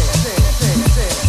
sing, sing, sing, sing.